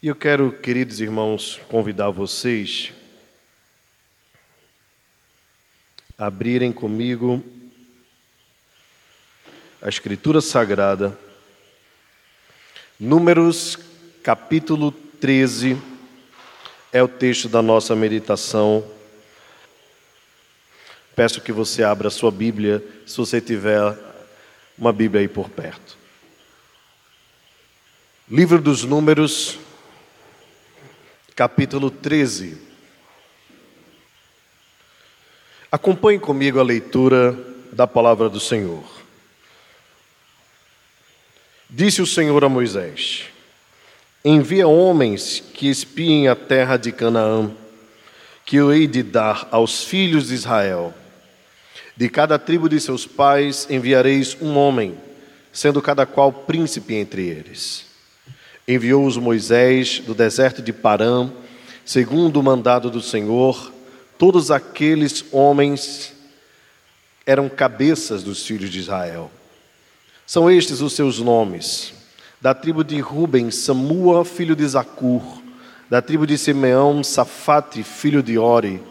E eu quero, queridos irmãos, convidar vocês a abrirem comigo a Escritura Sagrada, Números capítulo 13, é o texto da nossa meditação. Peço que você abra a sua Bíblia, se você tiver uma Bíblia aí por perto. Livro dos Números, capítulo 13. Acompanhe comigo a leitura da palavra do Senhor. Disse o Senhor a Moisés: Envia homens que espiem a terra de Canaã, que eu hei de dar aos filhos de Israel. De cada tribo de seus pais enviareis um homem, sendo cada qual príncipe entre eles. Enviou-os Moisés do deserto de Parã, segundo o mandado do Senhor. Todos aqueles homens eram cabeças dos filhos de Israel. São estes os seus nomes: da tribo de Ruben, Samua, filho de Zacur, da tribo de Simeão, Safate, filho de Ori,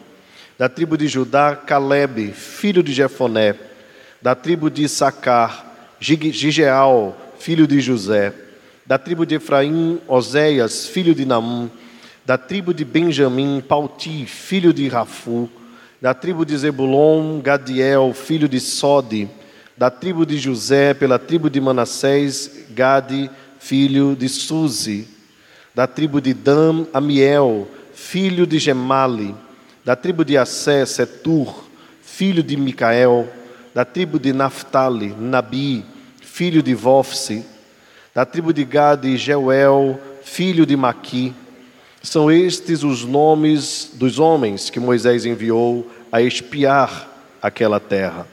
da tribo de Judá, Caleb, filho de Jefoné, da tribo de Sacar, Gigeal, filho de José, da tribo de Efraim, Oséias, filho de Naum, da tribo de Benjamim, Pauti, filho de Rafu, da tribo de Zebulon, Gadiel, filho de Sode, da tribo de José, pela tribo de Manassés, Gade, filho de Suzi, da tribo de Dan, Amiel, filho de Gemali, da tribo de Assé, Setur, filho de Micael, da tribo de Naphtali, Nabi, filho de Vofse, da tribo de Gade, Jeuel, filho de Maqui. São estes os nomes dos homens que Moisés enviou a espiar aquela terra.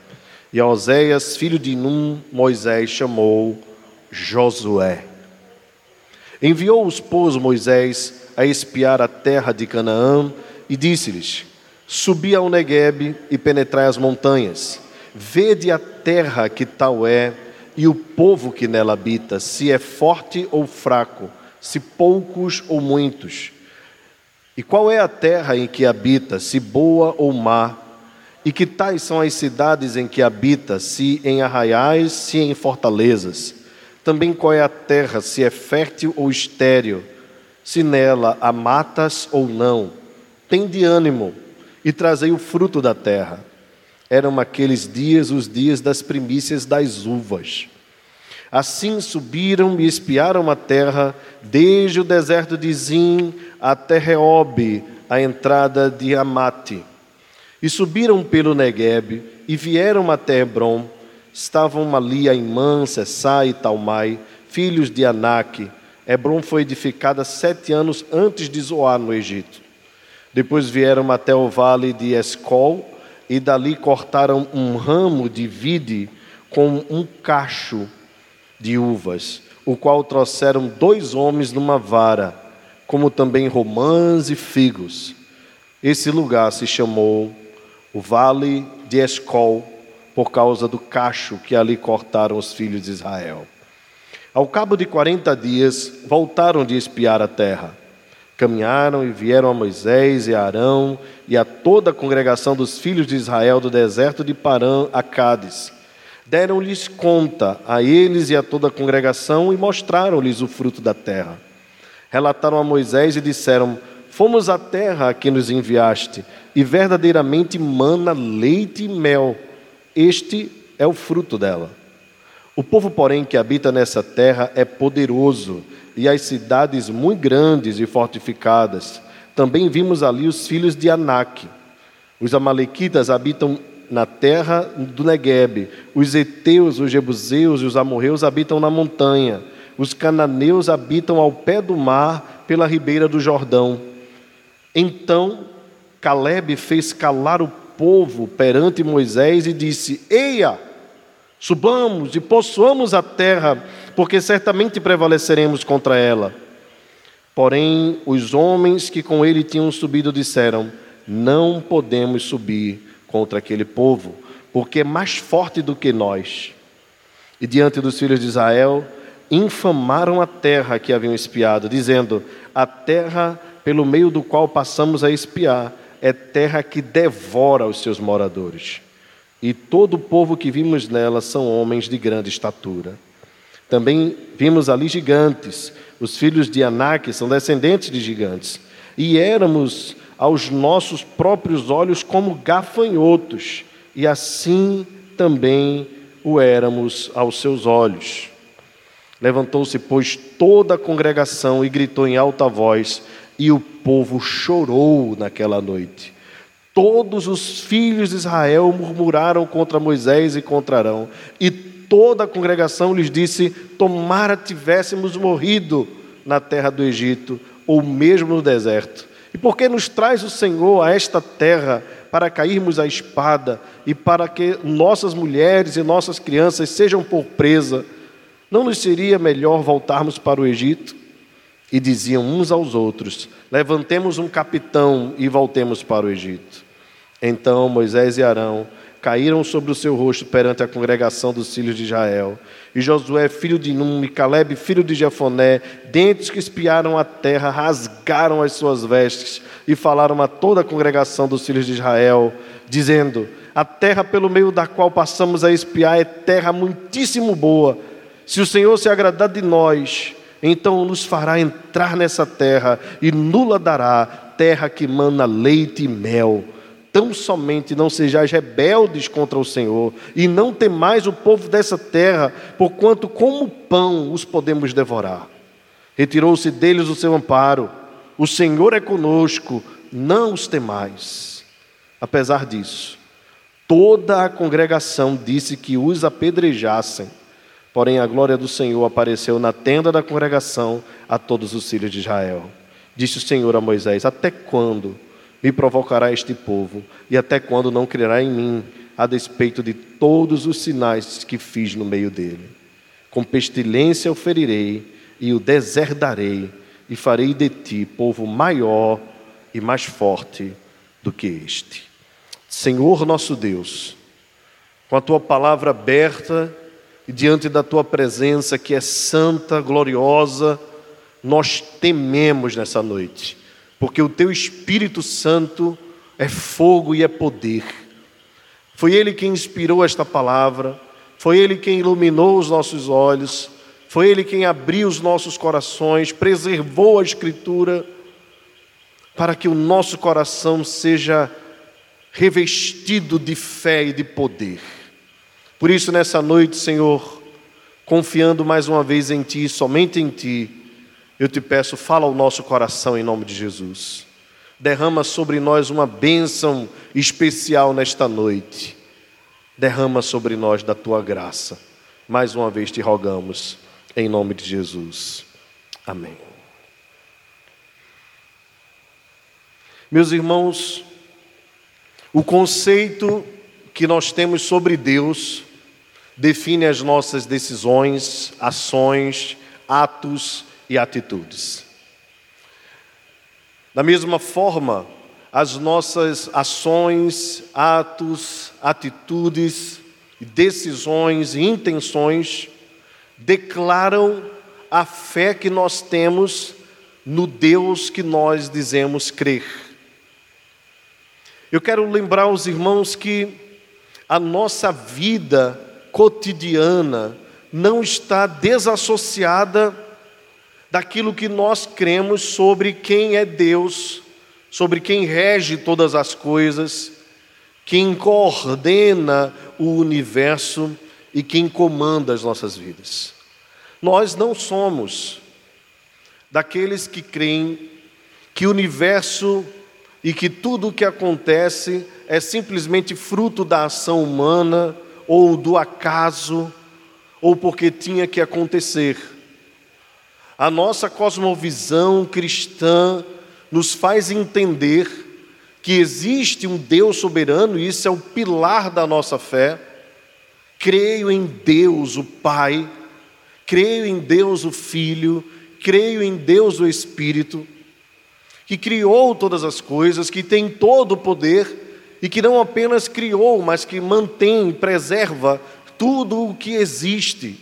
E a Oséias, filho de Num, Moisés chamou Josué. Enviou-os, pois, Moisés a espiar a terra de Canaã e disse-lhes: Subi ao Neguebe e penetrai as montanhas. Vede a terra que tal é e o povo que nela habita, se é forte ou fraco, se poucos ou muitos. E qual é a terra em que habita, se boa ou má? E que tais são as cidades em que habita, se em arraiais, se em fortalezas? Também qual é a terra, se é fértil ou estéril, se nela há matas ou não? Tem de ânimo e trazei o fruto da terra eram aqueles dias os dias das primícias das uvas. Assim subiram e espiaram a terra, desde o deserto de Zim até Reobe, a entrada de Amate. E subiram pelo Negueb e vieram até Hebron. Estavam ali Aimã, Sessá e Talmai, filhos de Anak. Hebron foi edificada sete anos antes de Zoar no Egito. Depois vieram até o vale de Escol, e dali cortaram um ramo de vide com um cacho de uvas, o qual trouxeram dois homens numa vara, como também romãs e figos. Esse lugar se chamou o Vale de Escol, por causa do cacho que ali cortaram os filhos de Israel. Ao cabo de quarenta dias, voltaram de espiar a terra. Caminharam e vieram a Moisés e a Arão e a toda a congregação dos filhos de Israel do deserto de Parã a Cádiz. Deram-lhes conta a eles e a toda a congregação e mostraram-lhes o fruto da terra. Relataram a Moisés e disseram: Fomos à terra a que nos enviaste, e verdadeiramente mana leite e mel. Este é o fruto dela. O povo, porém, que habita nessa terra é poderoso e as cidades muito grandes e fortificadas. Também vimos ali os filhos de Anak. Os amalequitas habitam na terra do Negueb. Os heteus, os jebuseus e os amorreus habitam na montanha. Os cananeus habitam ao pé do mar, pela ribeira do Jordão. Então Caleb fez calar o povo perante Moisés e disse: Eia, subamos e possuamos a terra, porque certamente prevaleceremos contra ela. Porém, os homens que com ele tinham subido disseram: Não podemos subir contra aquele povo, porque é mais forte do que nós. E diante dos filhos de Israel, infamaram a terra que haviam espiado, dizendo: A terra pelo meio do qual passamos a espiar é terra que devora os seus moradores. E todo o povo que vimos nela são homens de grande estatura. Também vimos ali gigantes, os filhos de Anak são descendentes de gigantes, e éramos aos nossos próprios olhos como gafanhotos, e assim também o éramos aos seus olhos. Levantou-se, pois, toda a congregação e gritou em alta voz: e o povo chorou naquela noite. Todos os filhos de Israel murmuraram contra Moisés e contra Arão, e toda a congregação lhes disse: Tomara tivéssemos morrido na terra do Egito, ou mesmo no deserto. E por que nos traz o Senhor a esta terra para cairmos à espada e para que nossas mulheres e nossas crianças sejam por presa? Não nos seria melhor voltarmos para o Egito? e diziam uns aos outros: Levantemos um capitão e voltemos para o Egito. Então Moisés e Arão caíram sobre o seu rosto perante a congregação dos filhos de Israel. E Josué, filho de Num, e Caleb, filho de Jefoné, dentres que espiaram a terra, rasgaram as suas vestes e falaram a toda a congregação dos filhos de Israel, dizendo: A terra pelo meio da qual passamos a espiar é terra muitíssimo boa. Se o Senhor se agradar de nós, então nos fará entrar nessa terra e nula dará, terra que mana leite e mel. Tão somente não sejais rebeldes contra o Senhor, e não temais o povo dessa terra, porquanto como pão os podemos devorar. Retirou-se deles o seu amparo, o Senhor é conosco, não os temais. Apesar disso, toda a congregação disse que os apedrejassem. Porém, a glória do Senhor apareceu na tenda da congregação a todos os filhos de Israel. Disse o Senhor a Moisés: Até quando me provocará este povo? E até quando não crerá em mim, a despeito de todos os sinais que fiz no meio dele? Com pestilência o ferirei e o deserdarei, e farei de ti povo maior e mais forte do que este. Senhor nosso Deus, com a tua palavra aberta, e diante da tua presença que é santa, gloriosa, nós tememos nessa noite, porque o teu Espírito Santo é fogo e é poder. Foi ele quem inspirou esta palavra, foi ele quem iluminou os nossos olhos, foi ele quem abriu os nossos corações, preservou a Escritura, para que o nosso coração seja revestido de fé e de poder. Por isso, nessa noite, Senhor, confiando mais uma vez em Ti, somente em Ti, eu te peço, fala ao nosso coração em nome de Jesus. Derrama sobre nós uma bênção especial nesta noite. Derrama sobre nós da tua graça. Mais uma vez te rogamos, em nome de Jesus. Amém. Meus irmãos, o conceito que nós temos sobre Deus define as nossas decisões, ações, atos e atitudes. Da mesma forma, as nossas ações, atos, atitudes, decisões e intenções declaram a fé que nós temos no Deus que nós dizemos crer. Eu quero lembrar aos irmãos que a nossa vida cotidiana não está desassociada daquilo que nós cremos sobre quem é Deus, sobre quem rege todas as coisas, quem coordena o universo e quem comanda as nossas vidas. Nós não somos daqueles que creem que o universo e que tudo o que acontece é simplesmente fruto da ação humana ou do acaso ou porque tinha que acontecer. A nossa cosmovisão cristã nos faz entender que existe um Deus soberano, e isso é o pilar da nossa fé. Creio em Deus, o Pai, creio em Deus, o Filho, creio em Deus, o Espírito, que criou todas as coisas, que tem todo o poder e que não apenas criou, mas que mantém, preserva tudo o que existe.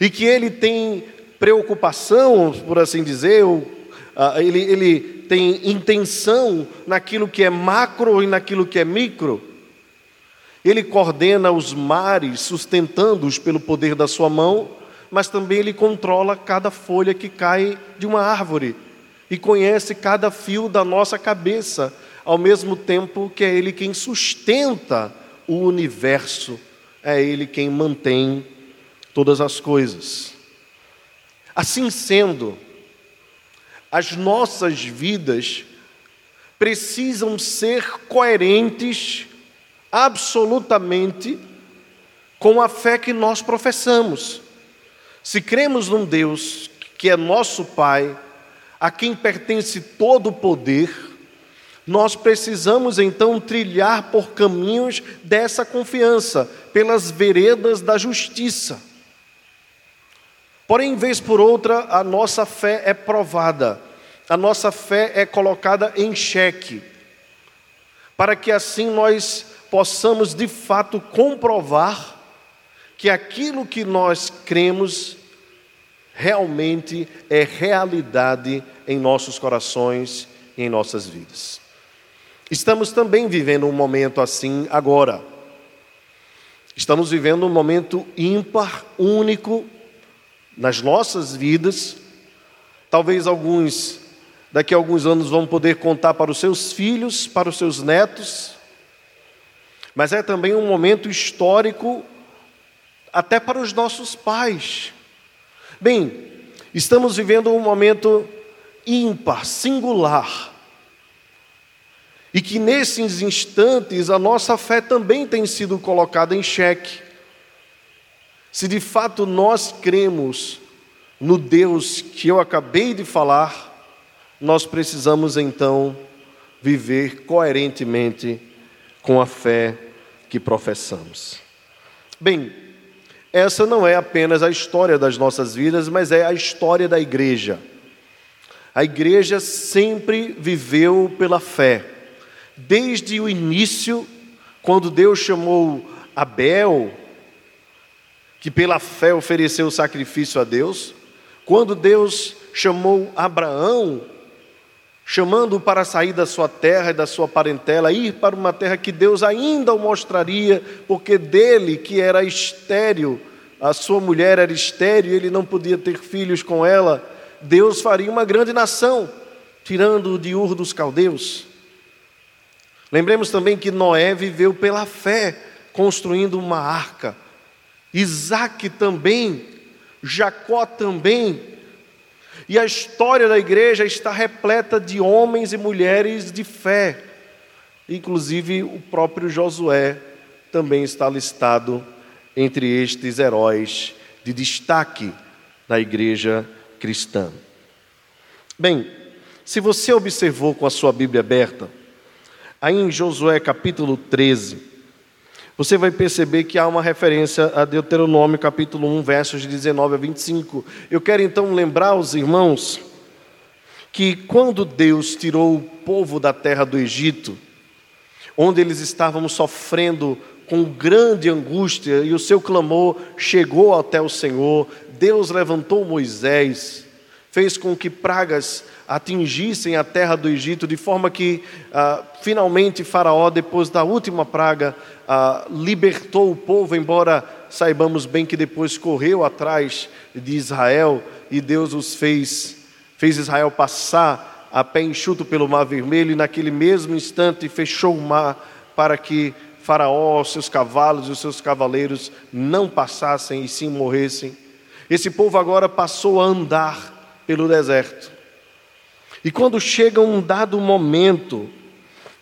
E que ele tem preocupação, por assim dizer, ou, uh, ele, ele tem intenção naquilo que é macro e naquilo que é micro. Ele coordena os mares, sustentando-os pelo poder da sua mão, mas também ele controla cada folha que cai de uma árvore e conhece cada fio da nossa cabeça, ao mesmo tempo que é ele quem sustenta o universo, é ele quem mantém todas as coisas. Assim sendo, as nossas vidas precisam ser coerentes absolutamente com a fé que nós professamos. Se cremos num Deus que é nosso Pai, a quem pertence todo o poder, nós precisamos então trilhar por caminhos dessa confiança, pelas veredas da justiça. Porém, vez por outra, a nossa fé é provada, a nossa fé é colocada em xeque, para que assim nós possamos de fato comprovar que aquilo que nós cremos realmente é realidade em nossos corações e em nossas vidas. Estamos também vivendo um momento assim agora. Estamos vivendo um momento ímpar, único, nas nossas vidas. Talvez alguns, daqui a alguns anos, vão poder contar para os seus filhos, para os seus netos. Mas é também um momento histórico até para os nossos pais. Bem, estamos vivendo um momento ímpar, singular. E que nesses instantes a nossa fé também tem sido colocada em xeque. Se de fato nós cremos no Deus que eu acabei de falar, nós precisamos então viver coerentemente com a fé que professamos. Bem, essa não é apenas a história das nossas vidas, mas é a história da igreja. A igreja sempre viveu pela fé. Desde o início, quando Deus chamou Abel, que pela fé ofereceu o sacrifício a Deus, quando Deus chamou Abraão, chamando-o para sair da sua terra e da sua parentela, ir para uma terra que Deus ainda o mostraria, porque dele, que era estéril, a sua mulher era estéril ele não podia ter filhos com ela, Deus faria uma grande nação, tirando-o de Ur dos caldeus. Lembremos também que Noé viveu pela fé, construindo uma arca Isaac também, Jacó também. E a história da igreja está repleta de homens e mulheres de fé. Inclusive o próprio Josué também está listado entre estes heróis de destaque da igreja cristã. Bem, se você observou com a sua Bíblia aberta, aí em Josué capítulo 13, você vai perceber que há uma referência a Deuteronômio capítulo 1, versos de 19 a 25. Eu quero então lembrar aos irmãos que quando Deus tirou o povo da terra do Egito, onde eles estavam sofrendo com grande angústia e o seu clamor chegou até o Senhor, Deus levantou Moisés, fez com que pragas atingissem a terra do Egito, de forma que ah, finalmente Faraó, depois da última praga, ah, libertou o povo, embora saibamos bem que depois correu atrás de Israel e Deus os fez, fez Israel passar a pé enxuto pelo Mar Vermelho e naquele mesmo instante fechou o mar para que Faraó, seus cavalos e os seus cavaleiros não passassem e sim morressem. Esse povo agora passou a andar pelo deserto. E quando chega um dado momento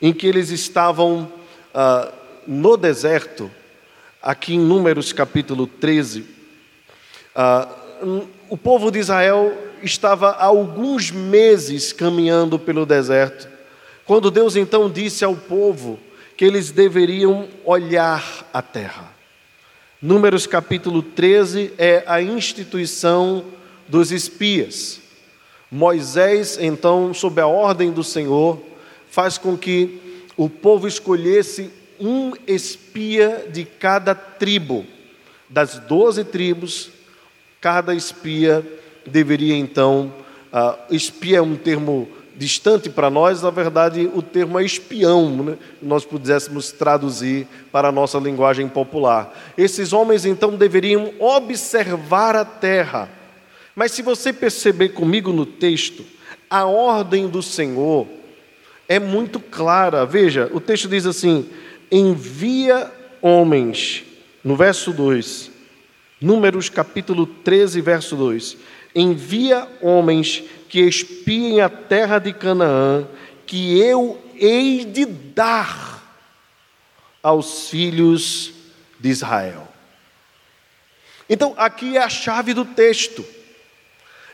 em que eles estavam ah, no deserto, aqui em Números capítulo 13, ah, o povo de Israel estava há alguns meses caminhando pelo deserto, quando Deus então disse ao povo que eles deveriam olhar a terra. Números capítulo 13 é a instituição dos espias. Moisés, então, sob a ordem do Senhor, faz com que o povo escolhesse um espia de cada tribo. Das doze tribos, cada espia deveria então. Uh, espia é um termo distante para nós, na verdade, o termo é espião, né? nós pudéssemos traduzir para a nossa linguagem popular. Esses homens então deveriam observar a terra. Mas se você perceber comigo no texto, a ordem do Senhor é muito clara. Veja, o texto diz assim: envia homens, no verso 2, Números capítulo 13, verso 2: envia homens que espiem a terra de Canaã, que eu hei de dar aos filhos de Israel. Então, aqui é a chave do texto.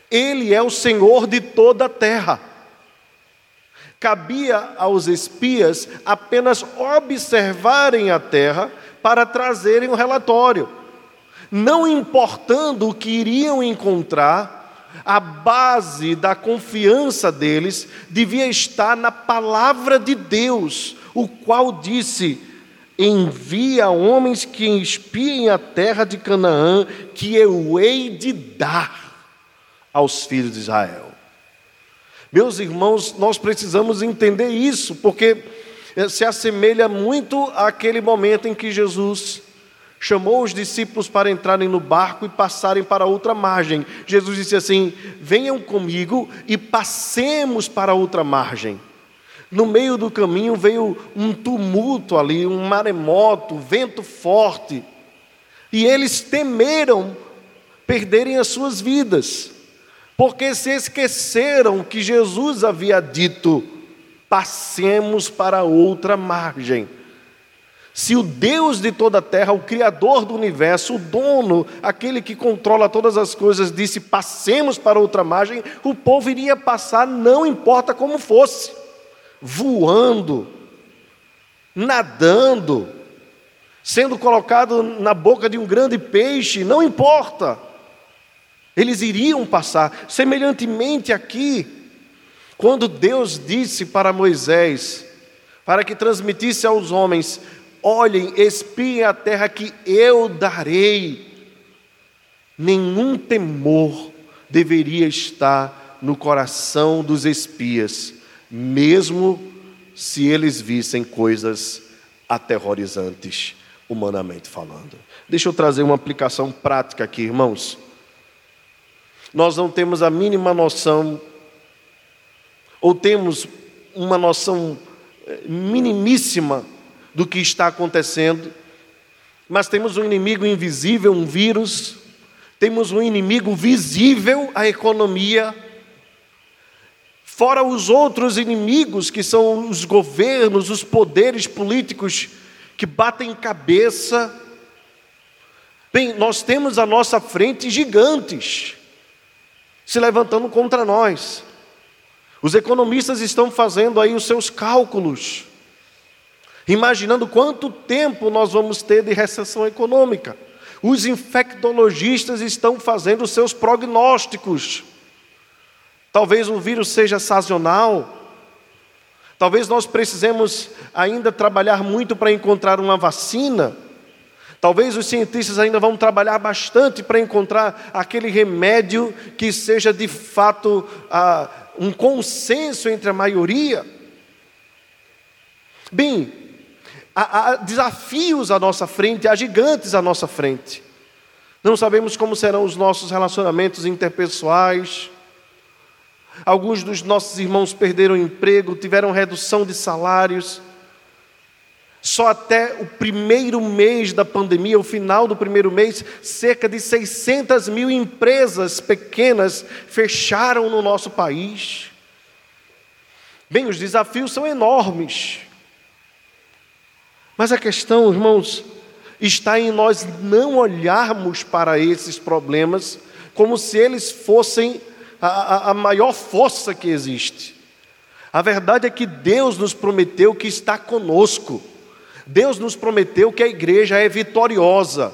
Ele é o Senhor de toda a terra. Cabia aos espias apenas observarem a terra para trazerem o um relatório, não importando o que iriam encontrar a base da confiança deles devia estar na palavra de Deus, o qual disse: Envia homens que espiem a terra de Canaã, que eu hei de dar aos filhos de Israel. Meus irmãos, nós precisamos entender isso, porque eh, se assemelha muito àquele momento em que Jesus chamou os discípulos para entrarem no barco e passarem para outra margem. Jesus disse assim: Venham comigo e passemos para outra margem. No meio do caminho veio um tumulto ali, um maremoto, vento forte, e eles temeram perderem as suas vidas, porque se esqueceram que Jesus havia dito: passemos para outra margem. Se o Deus de toda a terra, o Criador do universo, o dono, aquele que controla todas as coisas, disse: passemos para outra margem, o povo iria passar, não importa como fosse, voando, nadando, sendo colocado na boca de um grande peixe, não importa, eles iriam passar. Semelhantemente aqui, quando Deus disse para Moisés, para que transmitisse aos homens: olhem, espiem a terra que eu darei. Nenhum temor deveria estar no coração dos espias, mesmo se eles vissem coisas aterrorizantes, humanamente falando. Deixa eu trazer uma aplicação prática aqui, irmãos. Nós não temos a mínima noção, ou temos uma noção eh, minimíssima do que está acontecendo, mas temos um inimigo invisível, um vírus, temos um inimigo visível, a economia, fora os outros inimigos que são os governos, os poderes políticos que batem cabeça. Bem, nós temos à nossa frente gigantes se levantando contra nós. Os economistas estão fazendo aí os seus cálculos imaginando quanto tempo nós vamos ter de recessão econômica. Os infectologistas estão fazendo seus prognósticos. Talvez o vírus seja sazonal. Talvez nós precisemos ainda trabalhar muito para encontrar uma vacina. Talvez os cientistas ainda vão trabalhar bastante para encontrar aquele remédio que seja de fato ah, um consenso entre a maioria. Bem, há, há desafios à nossa frente, há gigantes à nossa frente. Não sabemos como serão os nossos relacionamentos interpessoais. Alguns dos nossos irmãos perderam emprego, tiveram redução de salários. Só até o primeiro mês da pandemia, o final do primeiro mês, cerca de 600 mil empresas pequenas fecharam no nosso país. Bem, os desafios são enormes. Mas a questão, irmãos, está em nós não olharmos para esses problemas como se eles fossem a, a, a maior força que existe. A verdade é que Deus nos prometeu que está conosco. Deus nos prometeu que a igreja é vitoriosa.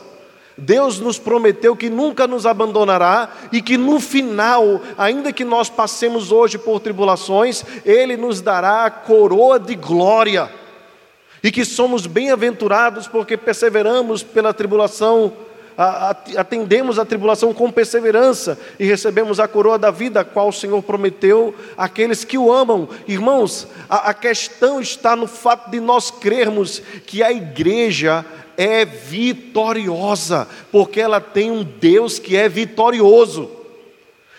Deus nos prometeu que nunca nos abandonará e que no final, ainda que nós passemos hoje por tribulações, Ele nos dará a coroa de glória. E que somos bem-aventurados porque perseveramos pela tribulação, atendemos a tribulação com perseverança e recebemos a coroa da vida, a qual o Senhor prometeu àqueles que o amam. Irmãos, a, a questão está no fato de nós crermos que a igreja é vitoriosa, porque ela tem um Deus que é vitorioso.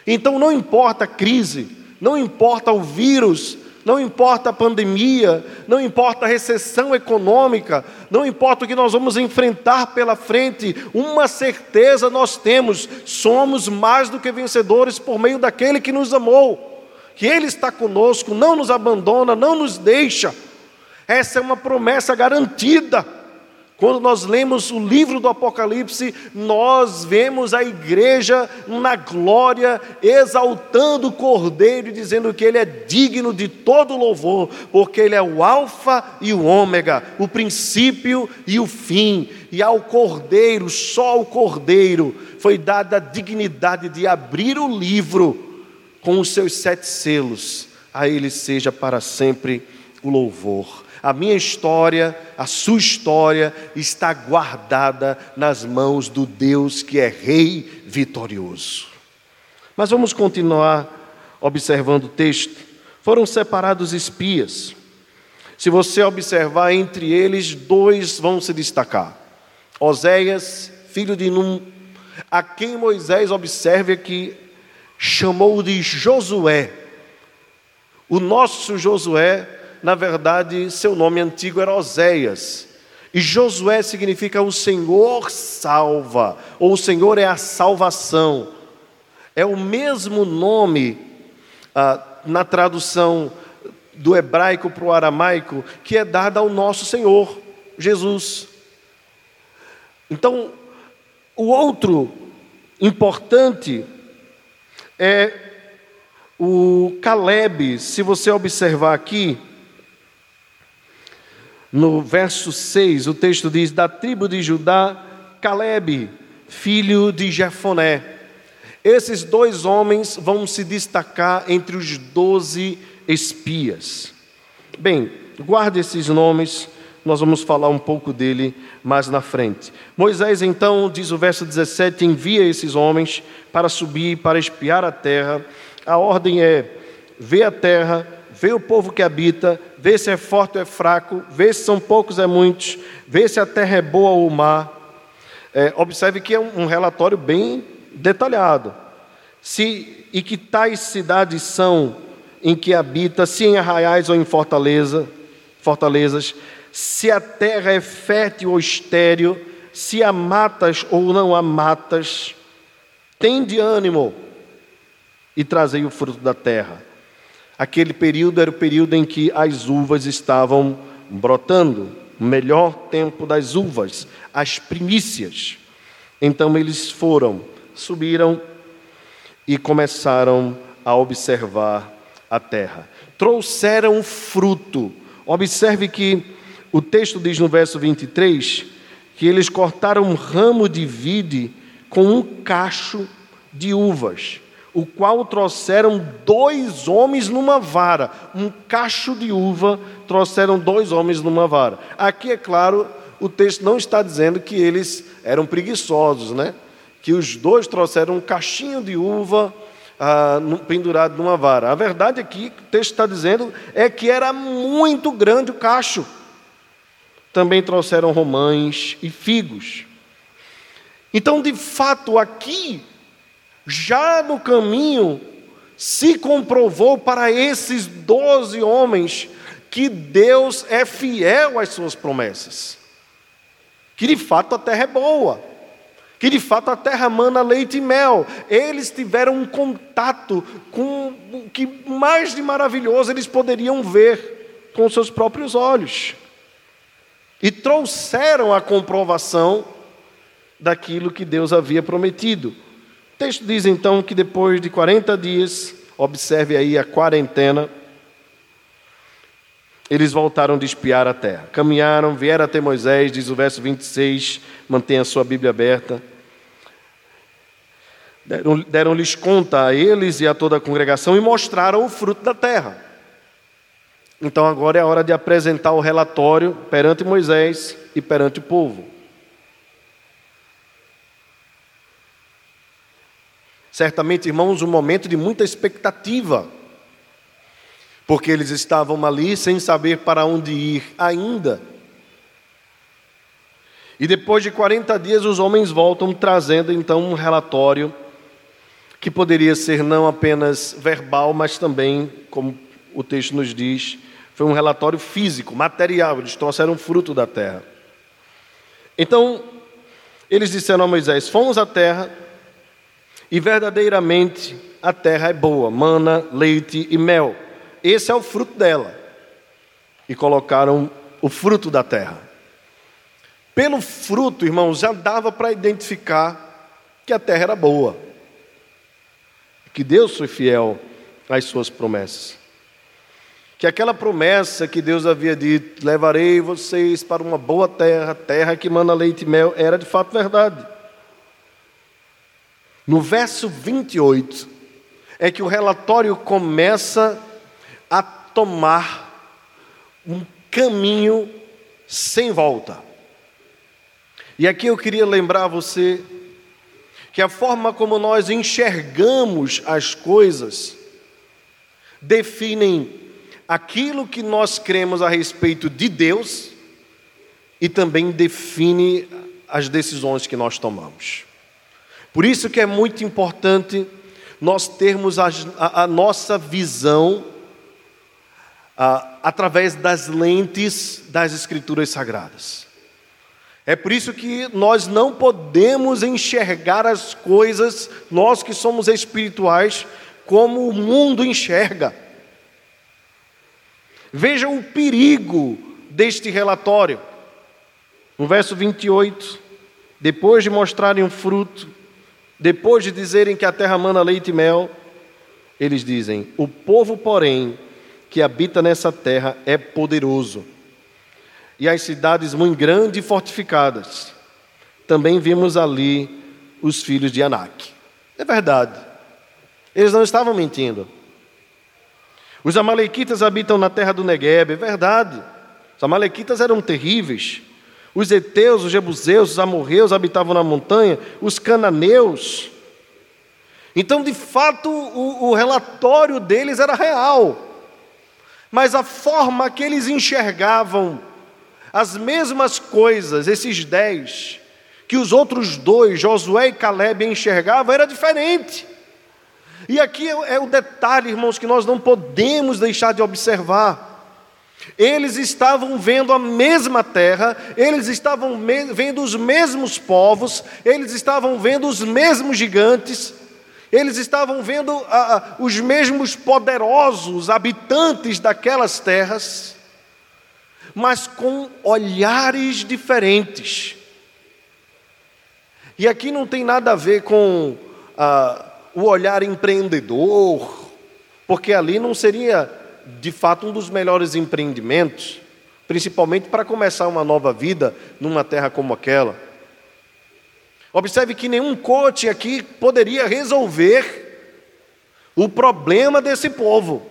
Então não importa a crise, não importa o vírus, não importa a pandemia, não importa a recessão econômica, não importa o que nós vamos enfrentar pela frente, uma certeza nós temos: somos mais do que vencedores por meio daquele que nos amou, que Ele está conosco, não nos abandona, não nos deixa. Essa é uma promessa garantida. Quando nós lemos o livro do Apocalipse, nós vemos a igreja na glória, exaltando o Cordeiro e dizendo que ele é digno de todo louvor, porque ele é o Alfa e o Ômega, o princípio e o fim. E ao Cordeiro, só ao Cordeiro, foi dada a dignidade de abrir o livro com os seus sete selos. A ele seja para sempre o louvor. A minha história, a sua história está guardada nas mãos do Deus que é Rei vitorioso. Mas vamos continuar observando o texto. Foram separados espias. Se você observar entre eles, dois vão se destacar: Oséias, filho de Num, a quem Moisés observe que chamou de Josué. O nosso Josué na verdade, seu nome antigo era Oséias. E Josué significa o Senhor salva, ou o Senhor é a salvação. É o mesmo nome ah, na tradução do hebraico para o aramaico que é dado ao nosso Senhor, Jesus. Então, o outro importante é o Caleb, se você observar aqui, no verso 6, o texto diz: Da tribo de Judá, Caleb, filho de Jefoné. Esses dois homens vão se destacar entre os doze espias. Bem, guarde esses nomes, nós vamos falar um pouco dele mais na frente. Moisés, então, diz o verso 17: envia esses homens para subir, para espiar a terra. A ordem é: vê a terra, vê o povo que habita, vê se é forte ou é fraco, vê se são poucos ou é muitos, vê se a terra é boa ou má. É, observe que é um, relatório bem detalhado. Se, e que tais cidades são em que habita, se em arraiais ou em fortaleza, fortalezas, se a terra é fértil ou estéril, se há matas ou não há matas, tem de ânimo e trazei o fruto da terra. Aquele período era o período em que as uvas estavam brotando, o melhor tempo das uvas, as primícias. Então eles foram, subiram e começaram a observar a terra. Trouxeram fruto. Observe que o texto diz no verso 23 que eles cortaram um ramo de vide com um cacho de uvas o qual trouxeram dois homens numa vara, um cacho de uva, trouxeram dois homens numa vara. Aqui, é claro, o texto não está dizendo que eles eram preguiçosos, né? Que os dois trouxeram um cachinho de uva ah, pendurado numa vara. A verdade aqui, que o texto está dizendo, é que era muito grande o cacho. Também trouxeram romães e figos. Então, de fato, aqui já no caminho, se comprovou para esses doze homens que Deus é fiel às suas promessas, que de fato a terra é boa, que de fato a terra mana leite e mel. Eles tiveram um contato com o que mais de maravilhoso eles poderiam ver com seus próprios olhos, e trouxeram a comprovação daquilo que Deus havia prometido. O texto diz então que depois de 40 dias, observe aí a quarentena, eles voltaram de espiar a terra. Caminharam, vieram até Moisés, diz o verso 26, mantenha a sua Bíblia aberta. Deram-lhes conta a eles e a toda a congregação e mostraram o fruto da terra. Então agora é a hora de apresentar o relatório perante Moisés e perante o povo. Certamente, irmãos, um momento de muita expectativa, porque eles estavam ali sem saber para onde ir ainda. E depois de 40 dias, os homens voltam trazendo então um relatório que poderia ser não apenas verbal, mas também, como o texto nos diz, foi um relatório físico, material, eles trouxeram fruto da terra. Então, eles disseram a Moisés: Fomos à terra e verdadeiramente a terra é boa, mana, leite e mel. Esse é o fruto dela. E colocaram o fruto da terra. Pelo fruto, irmãos, já dava para identificar que a terra era boa. Que Deus foi fiel às suas promessas. Que aquela promessa que Deus havia dito, levarei vocês para uma boa terra, terra que mana leite e mel, era de fato verdade. No verso 28, é que o relatório começa a tomar um caminho sem volta. E aqui eu queria lembrar você que a forma como nós enxergamos as coisas definem aquilo que nós cremos a respeito de Deus e também define as decisões que nós tomamos. Por isso que é muito importante nós termos a, a, a nossa visão a, através das lentes das Escrituras Sagradas. É por isso que nós não podemos enxergar as coisas, nós que somos espirituais, como o mundo enxerga. Veja o perigo deste relatório. No verso 28, depois de mostrarem o fruto, depois de dizerem que a terra mana leite e mel, eles dizem: O povo, porém, que habita nessa terra é poderoso, e as cidades muito grandes e fortificadas. Também vimos ali os filhos de Anak. É verdade, eles não estavam mentindo. Os Amalequitas habitam na terra do Negueb, é verdade. Os Amalequitas eram terríveis. Os heteus, os jebuseus, os amorreus habitavam na montanha, os cananeus. Então, de fato, o, o relatório deles era real. Mas a forma que eles enxergavam as mesmas coisas, esses dez, que os outros dois, Josué e Caleb, enxergavam, era diferente. E aqui é, é o detalhe, irmãos, que nós não podemos deixar de observar. Eles estavam vendo a mesma terra, eles estavam vendo os mesmos povos, eles estavam vendo os mesmos gigantes, eles estavam vendo ah, os mesmos poderosos habitantes daquelas terras, mas com olhares diferentes. E aqui não tem nada a ver com ah, o olhar empreendedor, porque ali não seria de fato, um dos melhores empreendimentos, principalmente para começar uma nova vida numa terra como aquela. Observe que nenhum coach aqui poderia resolver o problema desse povo.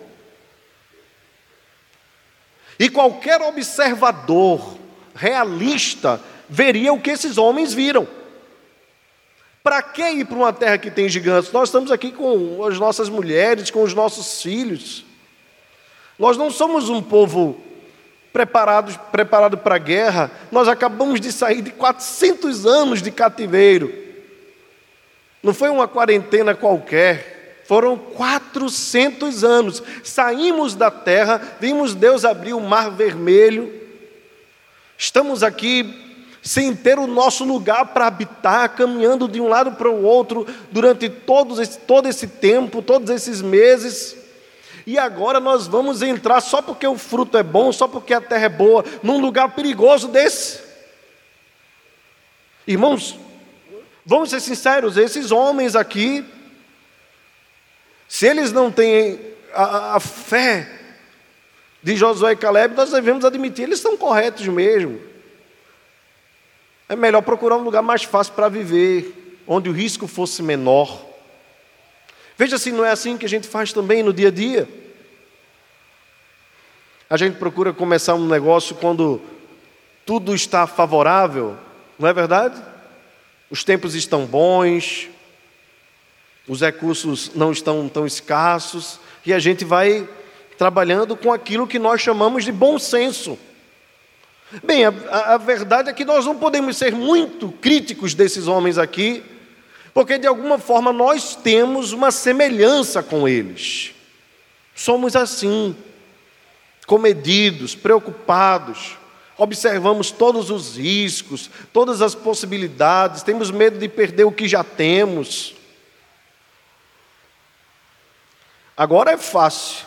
E qualquer observador realista veria o que esses homens viram. Para que ir para uma terra que tem gigantes? Nós estamos aqui com as nossas mulheres, com os nossos filhos. Nós não somos um povo preparado, para a guerra, nós acabamos de sair de 400 anos de cativeiro. Não foi uma quarentena qualquer, foram 400 anos. Saímos da terra, vimos Deus abrir o mar vermelho, estamos aqui sem ter o nosso lugar para habitar, caminhando de um lado para o outro durante esse, todo esse tempo, todos esses meses. E agora nós vamos entrar só porque o fruto é bom, só porque a terra é boa, num lugar perigoso desse. Irmãos, Vamos ser sinceros, esses homens aqui, se eles não têm a, a fé de Josué e Caleb, nós devemos admitir, eles estão corretos mesmo. É melhor procurar um lugar mais fácil para viver, onde o risco fosse menor. Veja se não é assim que a gente faz também no dia a dia. A gente procura começar um negócio quando tudo está favorável, não é verdade? Os tempos estão bons, os recursos não estão tão escassos, e a gente vai trabalhando com aquilo que nós chamamos de bom senso. Bem, a, a, verdade é que nós não podemos ser muito críticos desses homens aqui, porque de alguma forma nós temos uma semelhança com eles. Somos assim, comedidos, preocupados, observamos todos os riscos, todas as possibilidades, temos medo de perder o que já temos. Agora é fácil.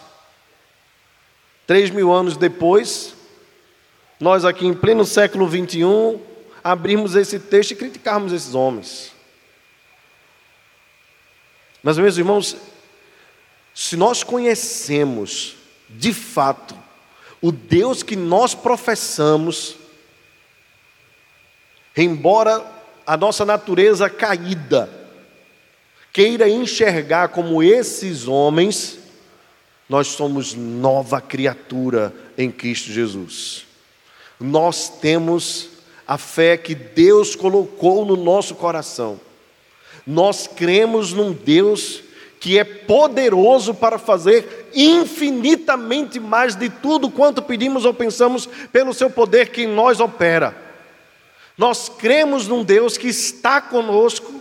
Três mil anos depois, nós aqui em pleno século 21, abrimos esse texto e criticarmos esses homens. Mas, meus irmãos, se nós conhecemos de fato o Deus que nós professamos, embora a nossa natureza caída queira enxergar como esses homens, nós somos nova criatura em Cristo Jesus. Nós temos a fé que Deus colocou no nosso coração. Nós cremos num Deus que é poderoso para fazer infinitamente mais de tudo quanto pedimos ou pensamos pelo seu poder que em nós opera. Nós cremos num Deus que está conosco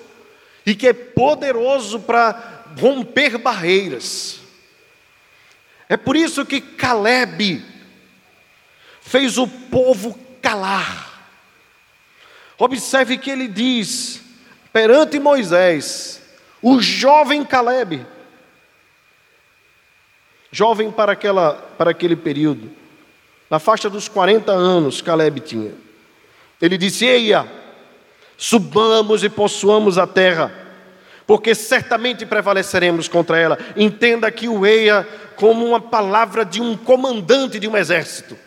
e que é poderoso para romper barreiras. É por isso que Caleb fez o povo calar. Observe que ele diz perante Moisés: o jovem Caleb, jovem para, aquela, para aquele período, na faixa dos 40 anos, Caleb tinha. Ele disse: Eia, subamos e possuamos a terra, porque certamente prevaleceremos contra ela. Entenda que o Eia como uma palavra de um comandante de um exército.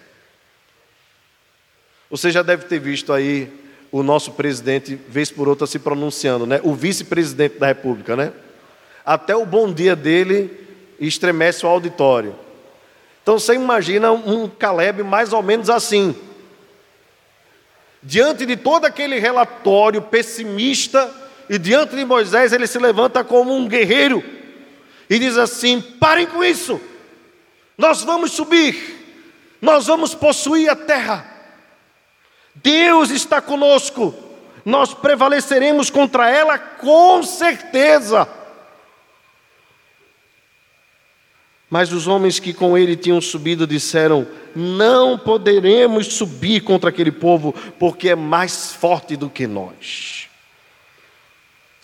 Você já deve ter visto aí o nosso presidente, vez por outra, se pronunciando, né? o vice-presidente da República. Né? Até o bom dia dele estremece o auditório. Então você imagina um Caleb mais ou menos assim. Diante de todo aquele relatório pessimista, e diante de Moisés, ele se levanta como um guerreiro e diz assim: parem com isso, nós vamos subir, nós vamos possuir a terra. Deus está conosco, nós prevaleceremos contra ela com certeza. Mas os homens que com ele tinham subido disseram: Não poderemos subir contra aquele povo, porque é mais forte do que nós.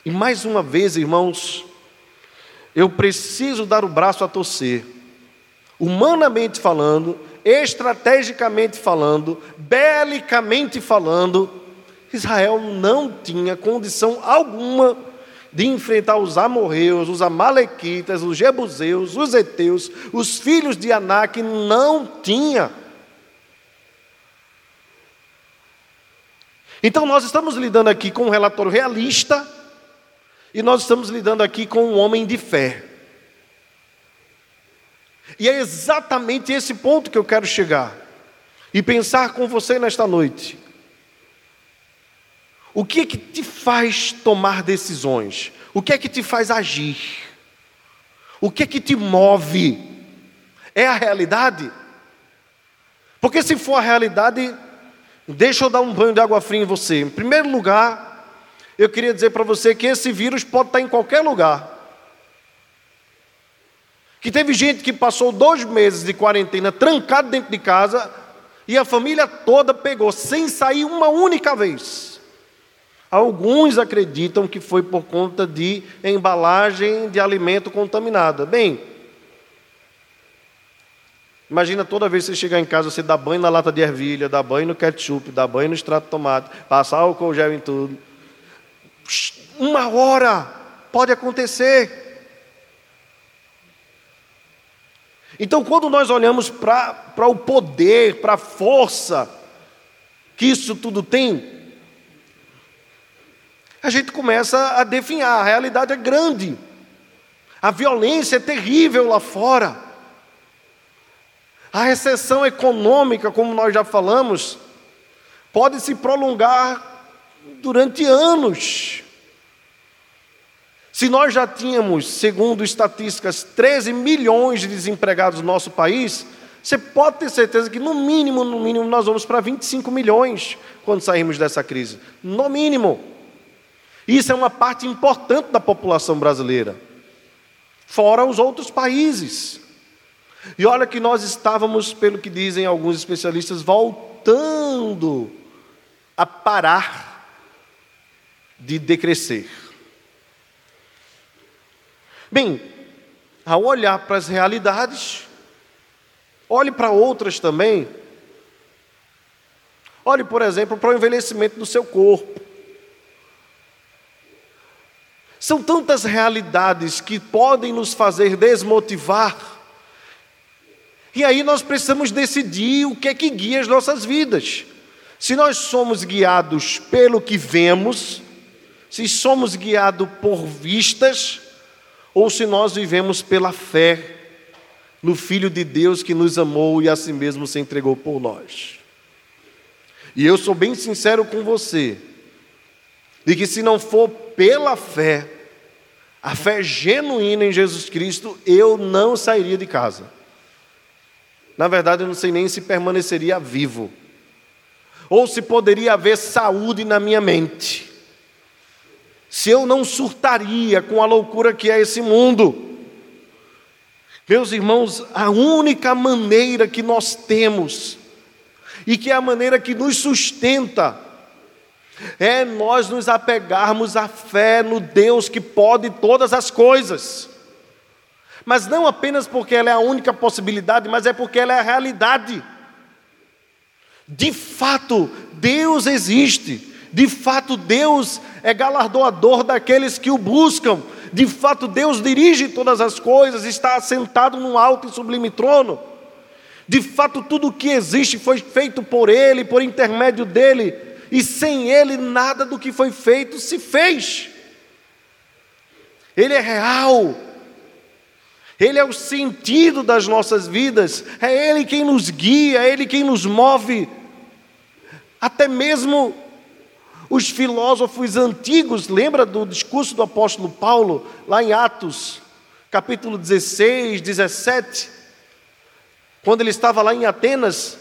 E mais uma vez, irmãos, eu preciso dar o braço a torcer. Humanamente falando, estrategicamente falando, belicamente falando, Israel não tinha condição alguma de enfrentar os amorreus, os amalequitas, os jebuseus, os eteus, os filhos de Anak, não tinha. Então nós estamos lidando aqui com um relatório realista e nós estamos lidando aqui com um homem de fé. E é exatamente esse ponto que eu quero chegar e pensar com você nesta noite. O que é que te faz tomar decisões? O que é que te faz agir? O que é que te move? É a realidade? Porque se for a realidade, deixa eu dar um banho de água fria em você. Em primeiro lugar, eu queria dizer para você que esse vírus pode estar em qualquer lugar. Que teve gente que passou dois meses de quarentena trancado dentro de casa e a família toda pegou sem sair uma única vez. Alguns acreditam que foi por conta de embalagem de alimento contaminada. Bem, imagina toda vez que você chegar em casa, você dá banho na lata de ervilha, dá banho no ketchup, dá banho no extrato de tomate, passar álcool gel em tudo. uma hora pode acontecer. Então, quando nós olhamos para o poder, para a força que isso tudo tem, a gente começa a definhar. A realidade é grande, a violência é terrível lá fora, a recessão econômica, como nós já falamos, pode se prolongar durante anos. Se nós já tínhamos, segundo estatísticas, 13 milhões de desempregados no nosso país, você pode ter certeza que no mínimo, no mínimo, nós vamos para 25 milhões quando sairmos dessa crise. No mínimo. Isso é uma parte importante da população brasileira. Fora os outros países. E olha que nós estávamos, pelo que dizem alguns especialistas, voltando a parar de decrescer. Bem, ao olhar para as realidades, olhe para outras também. Olhe, por exemplo, para o envelhecimento do seu corpo. São tantas realidades que podem nos fazer desmotivar. E aí nós precisamos decidir o que é que guia as nossas vidas. Se nós somos guiados pelo que vemos, se somos guiados por vistas, ou se nós vivemos pela fé no Filho de Deus que nos amou e a si mesmo se entregou por nós. E eu sou bem sincero com você, de que se não for pela fé, a fé genuína em Jesus Cristo, eu não sairia de casa. Na verdade, eu não sei nem se permaneceria vivo, ou se poderia haver saúde na minha mente se eu não surtaria com a loucura que é esse mundo. Meus irmãos, a única maneira que nós temos, e que é a maneira que nos sustenta, é nós nos apegarmos à fé no Deus que pode todas as coisas. Mas não apenas porque ela é a única possibilidade, mas é porque ela é a realidade. De fato, Deus existe. De fato, Deus é galardoador daqueles que o buscam. De fato, Deus dirige todas as coisas, está assentado num alto e sublime trono. De fato, tudo o que existe foi feito por Ele, por intermédio dEle, e sem Ele nada do que foi feito se fez. Ele é real, Ele é o sentido das nossas vidas, é Ele quem nos guia, é Ele quem nos move. Até mesmo os filósofos antigos, lembra do discurso do apóstolo Paulo, lá em Atos, capítulo 16, 17, quando ele estava lá em Atenas,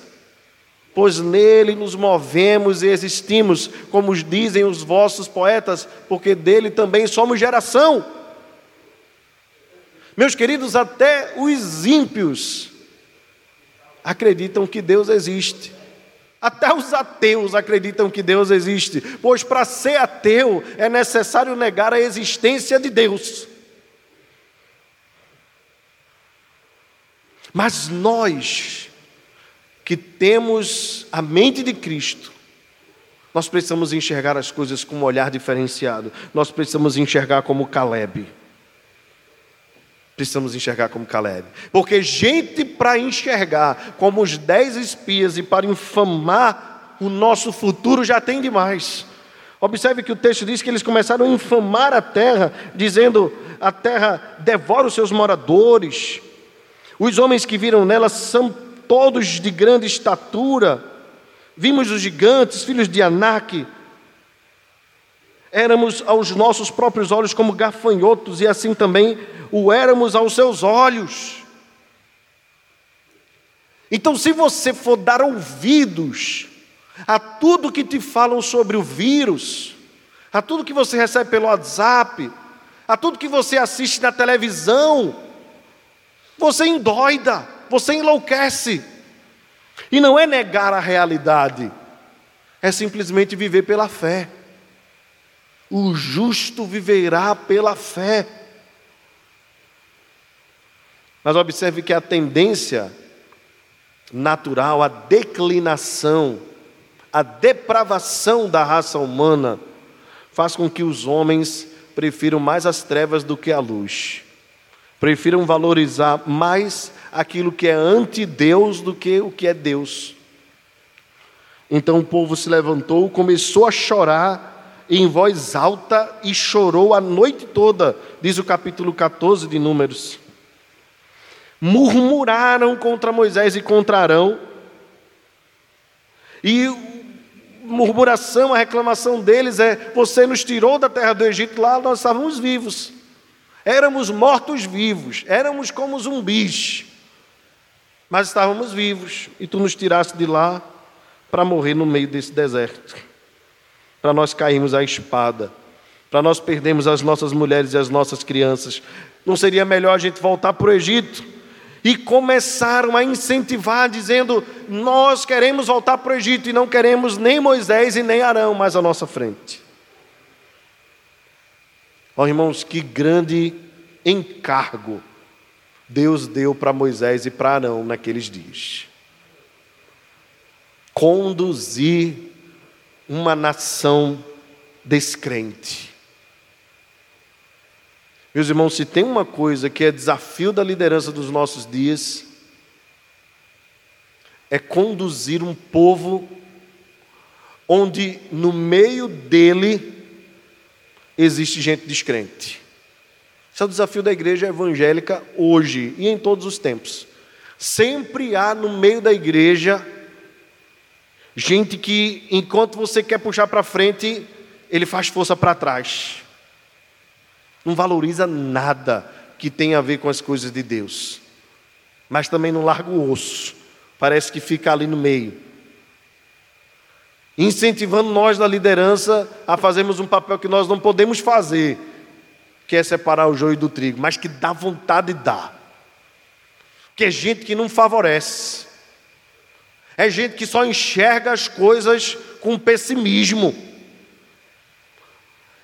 pois nele nos movemos e existimos, como dizem os vossos poetas, porque dele também somos geração. Meus queridos, até os ímpios acreditam que Deus existe. Até os ateus acreditam que Deus existe, pois para ser ateu é necessário negar a existência de Deus. Mas nós, que temos a mente de Cristo, nós precisamos enxergar as coisas com um olhar diferenciado, nós precisamos enxergar como Caleb. Precisamos enxergar como Caleb. Porque gente para enxergar como os dez espias e para infamar o nosso futuro já tem demais. Observe que o texto diz que eles começaram a infamar a terra, dizendo: a terra devora os seus moradores. Os homens que viram nela são todos de grande estatura. Vimos os gigantes, filhos de Anak, éramos aos nossos próprios olhos como gafanhotos, e assim também o éramos aos seus olhos. Então, se você for dar ouvidos a tudo que te falam sobre o vírus, a tudo que você recebe pelo WhatsApp, a tudo que você assiste na televisão, você endoida, você enlouquece. E não é negar a realidade, é simplesmente viver pela fé. O justo viverá pela fé. Mas observe que a tendência natural, a declinação, a depravação da raça humana faz com que os homens prefiram mais as trevas do que a luz. Prefiram valorizar mais aquilo que é anti-Deus do que o que é Deus. Então o povo se levantou, começou a chorar em voz alta e chorou a noite toda, diz o capítulo 14 de Números. Murmuraram contra Moisés e contra Arão. E murmuração, a reclamação deles é: Você nos tirou da terra do Egito, lá nós estávamos vivos. Éramos mortos-vivos, éramos como zumbis, mas estávamos vivos, e tu nos tiraste de lá para morrer no meio desse deserto, para nós cairmos à espada, para nós perdermos as nossas mulheres e as nossas crianças. Não seria melhor a gente voltar para o Egito? e começaram a incentivar, dizendo: Nós queremos voltar para o Egito e não queremos nem Moisés e nem Arão mais à nossa frente. Ó oh, irmãos, que grande encargo Deus deu para Moisés e para Arão naqueles dias. Conduzir uma nação descrente meus irmãos, se tem uma coisa que é desafio da liderança dos nossos dias, é conduzir um povo onde no meio dele existe gente descrente. Esse é o desafio da igreja evangélica hoje e em todos os tempos. Sempre há no meio da igreja gente que, enquanto você quer puxar para frente, ele faz força para trás não valoriza nada que tenha a ver com as coisas de Deus, mas também não larga o osso, parece que fica ali no meio. Incentivando nós da liderança a fazermos um papel que nós não podemos fazer, que é separar o joio do trigo, mas que dá vontade de dar. Que é gente que não favorece. É gente que só enxerga as coisas com pessimismo.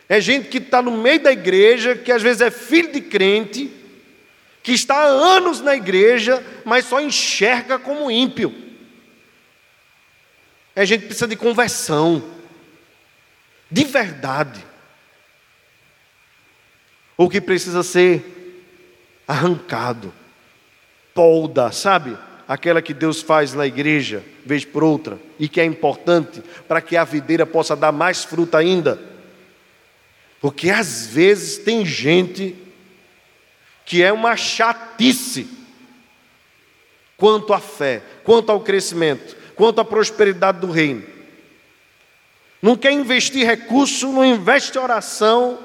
É gente que está no meio da igreja, que às vezes é filho de crente, que está há anos na igreja, mas só enxerga como ímpio. É gente que precisa de conversão, de verdade. Ou que precisa ser arrancado, polda, sabe? Aquela que Deus faz na igreja, vez por outra, e que é importante para que a videira possa dar mais fruta ainda. Porque às vezes tem gente que é uma chatice quanto à fé, quanto ao crescimento, quanto à prosperidade do reino. Não quer investir recurso, não investe oração,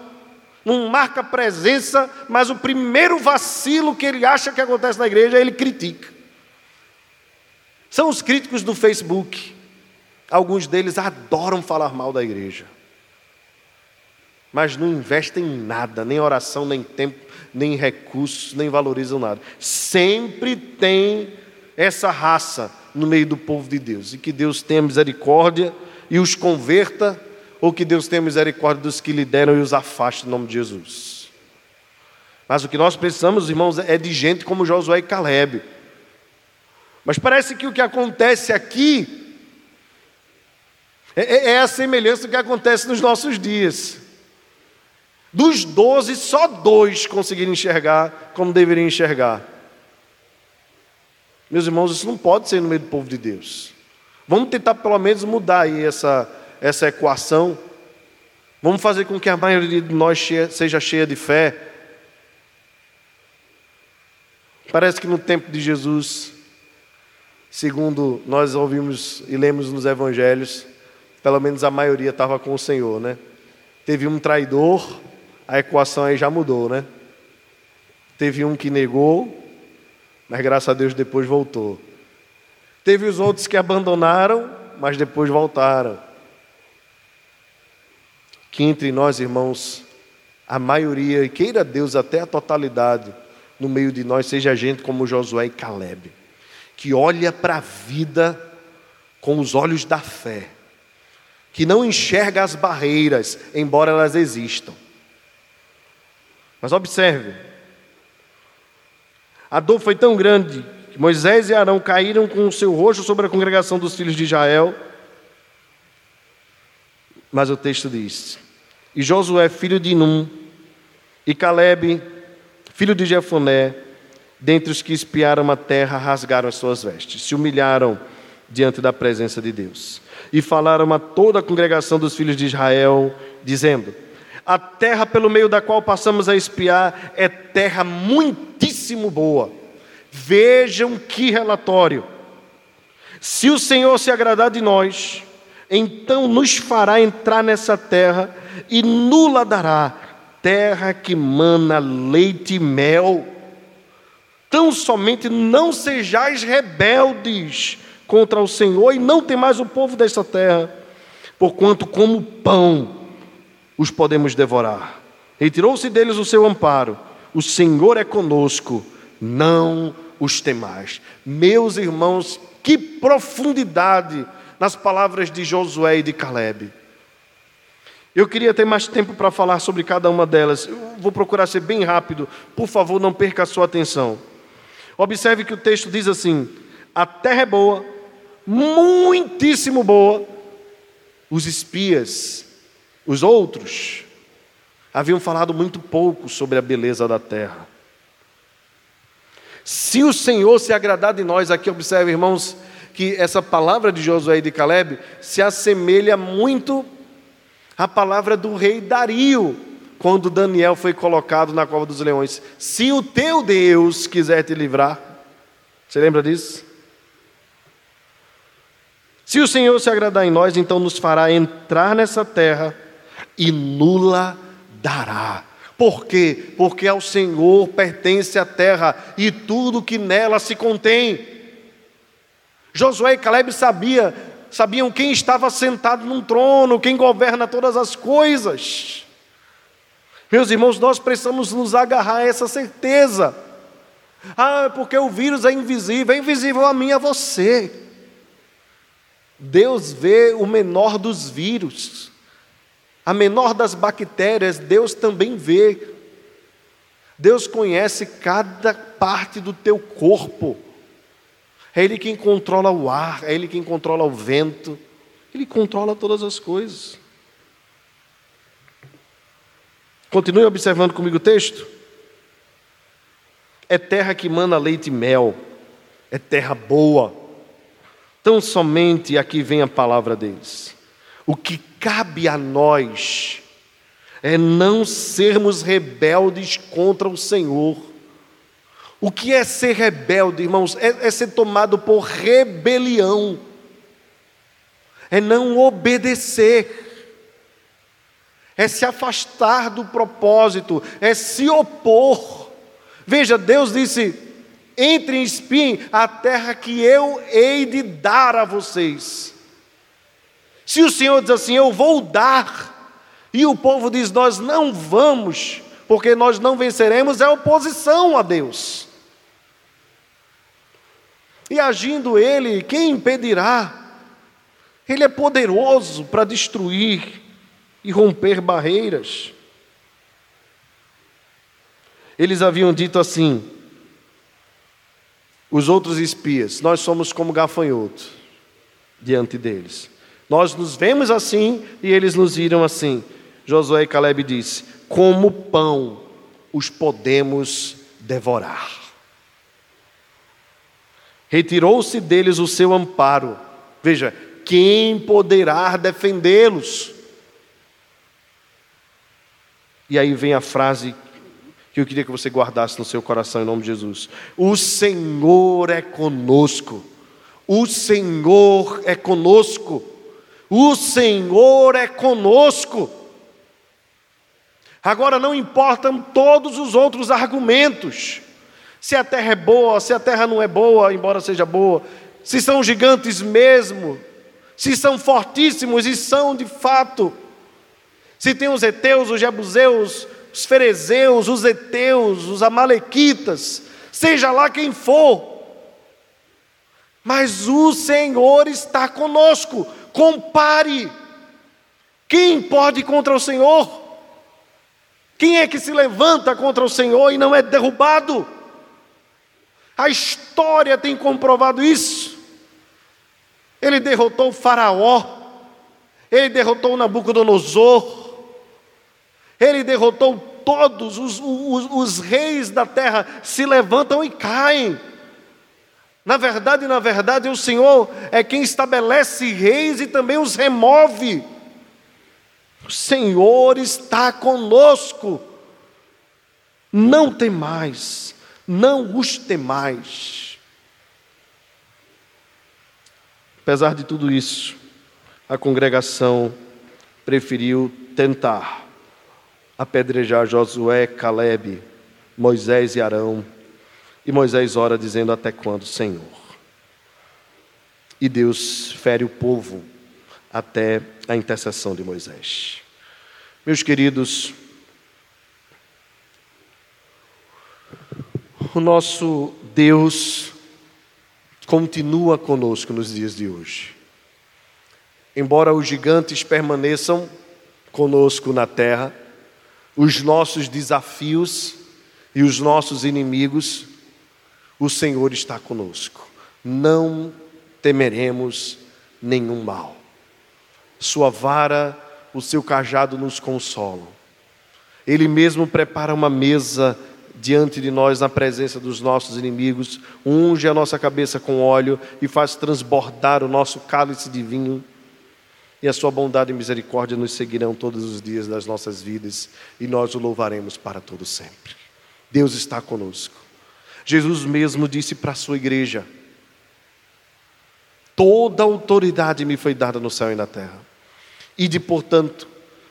não marca presença, mas o primeiro vacilo que ele acha que acontece na igreja, ele critica. São os críticos do Facebook. Alguns deles adoram falar mal da igreja mas não investem em nada, nem oração, nem tempo, nem recursos, nem valorizam nada. Sempre tem essa raça no meio do povo de Deus, e que Deus tenha misericórdia e os converta, ou que Deus tenha misericórdia dos que lideram e os afaste em nome de Jesus. Mas o que nós precisamos, irmãos, é de gente como Josué e Caleb. Mas parece que o que acontece aqui é, é, é a semelhança do que acontece nos nossos dias. Dos doze, só dois conseguiram enxergar como deveriam enxergar. Meus irmãos, isso não pode ser no meio do povo de Deus. Vamos tentar pelo menos mudar aí essa, essa equação. Vamos fazer com que a maioria de nós seja cheia de fé. Parece que no tempo de Jesus, segundo nós ouvimos e lemos nos evangelhos, pelo menos a maioria estava com o Senhor, né? Teve um traidor, a equação aí já mudou, né? Teve um que negou, mas graças a Deus depois voltou. Teve os outros que abandonaram, mas depois voltaram. Que entre nós, irmãos, a maioria, e queira Deus até a totalidade, no meio de nós, seja gente como Josué e Caleb, que olha para a vida com os olhos da fé, que não enxerga as barreiras, embora elas existam mas observe, a dor foi tão grande que Moisés e Arão caíram com o seu rosto sobre a congregação dos filhos de Israel. Mas o texto diz: e Josué, filho de Num, e Caleb, filho de Jefoné, dentre os que espiaram a terra, rasgaram as suas vestes, se humilharam diante da presença de Deus. E falaram a toda a congregação dos filhos de Israel, dizendo: A terra pelo meio da qual passamos a espiar é terra muitíssimo boa. Vejam que relatório. Se o Senhor se agradar de nós, então nos fará entrar nessa terra e nula dará terra que mana leite e mel. Tão somente não sejais rebeldes contra o Senhor e não temais o povo desta terra, porquanto como pão os podemos devorar. Retirou-se deles o seu amparo. O Senhor é conosco, não os temais. Meus irmãos, que profundidade nas palavras de Josué e de Caleb. Eu queria ter mais tempo para falar sobre cada uma delas. Eu vou procurar ser bem rápido. Por favor, não perca a sua atenção. Observe que o texto diz assim: a terra é boa, muitíssimo boa. Os espias, os outros, haviam falado muito pouco sobre a beleza da terra. Se o Senhor se agradar de nós, aqui observe, irmãos, que essa palavra de Josué e de Caleb se assemelha muito à palavra do rei Dario, quando Daniel foi colocado na cova dos leões. Se o teu Deus quiser te livrar, você lembra disso? Se o Senhor se agradar em nós, então nos fará entrar nessa terra e nula dará. Por quê? Porque ao Senhor pertence a terra e tudo que nela se contém. Josué e Caleb sabia, sabiam quem estava sentado num trono, quem governa todas as coisas. Meus irmãos, nós precisamos nos agarrar a essa certeza. Ah, porque o vírus é invisível, é invisível a mim a você. Deus vê o menor dos vírus, a menor das bactérias, Deus também vê. Deus conhece cada parte do teu corpo. É Ele quem controla o ar, é Ele quem controla o vento, Ele controla todas as coisas. Continue observando comigo o texto. É terra que mana leite e mel, é terra boa. Tão somente aqui vem a palavra deles. O que cabe a nós é não sermos rebeldes contra o Senhor o que é ser rebelde, irmãos? É, é ser tomado por rebelião, é não obedecer, é se afastar do propósito, é se opor. Veja, Deus disse: entre em espinho a terra que eu hei de dar a vocês. Se o Senhor diz assim, eu vou dar, e o povo diz, nós não vamos, porque nós não venceremos, é oposição a Deus. E agindo ele, quem impedirá? Ele é poderoso para destruir e romper barreiras. Eles haviam dito assim, os outros espias, nós somos como gafanhoto diante deles. Nós nos vemos assim e eles nos viram assim. Josué e Caleb disse: Como pão os podemos devorar. Retirou-se deles o seu amparo. Veja, quem poderá defendê-los? E aí vem a frase que eu queria que você guardasse no seu coração em nome de Jesus. O Senhor é conosco. O Senhor é conosco. O Senhor é conosco. Agora não importam todos os outros argumentos se a terra é boa, se a terra não é boa, embora seja boa, se são gigantes mesmo, se são fortíssimos e são de fato, se tem os heteus, os jebuseus, os ferezeus, os eteus, os amalequitas, seja lá quem for, mas o Senhor está conosco, compare, quem pode contra o Senhor? Quem é que se levanta contra o Senhor e não é derrubado? A história tem comprovado isso. Ele derrotou Faraó, ele derrotou Nabucodonosor, Ele derrotou todos, os, os, os reis da terra se levantam e caem. Na verdade, na verdade, o Senhor é quem estabelece reis e também os remove. O Senhor está conosco. Não tem mais, não os temais. Apesar de tudo isso, a congregação preferiu tentar apedrejar Josué, Caleb, Moisés e Arão. E Moisés ora dizendo: Até quando, Senhor? E Deus fere o povo até a intercessão de Moisés. Meus queridos, o nosso Deus continua conosco nos dias de hoje. Embora os gigantes permaneçam conosco na terra, os nossos desafios e os nossos inimigos, o Senhor está conosco. Não temeremos nenhum mal. Sua vara, o seu cajado nos consolam. Ele mesmo prepara uma mesa diante de nós na presença dos nossos inimigos, unge a nossa cabeça com óleo e faz transbordar o nosso cálice de vinho. E a sua bondade e misericórdia nos seguirão todos os dias das nossas vidas e nós o louvaremos para todo sempre. Deus está conosco. Jesus mesmo disse para a sua igreja: Toda autoridade me foi dada no céu e na terra. E de, portanto,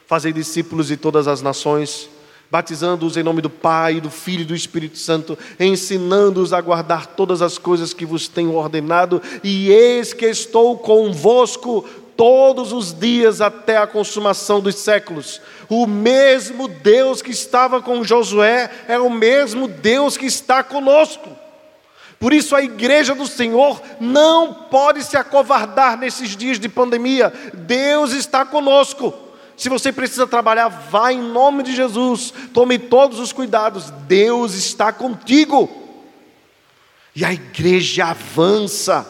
fazer discípulos de todas as nações, batizando-os em nome do Pai, do Filho e do Espírito Santo, ensinando-os a guardar todas as coisas que vos tenho ordenado, e eis que estou convosco todos os dias até a consumação dos séculos. O mesmo Deus que estava com Josué é o mesmo Deus que está conosco. Por isso a igreja do Senhor não pode se acovardar nesses dias de pandemia. Deus está conosco. Se você precisa trabalhar, vá em nome de Jesus. Tome todos os cuidados. Deus está contigo. E a igreja avança.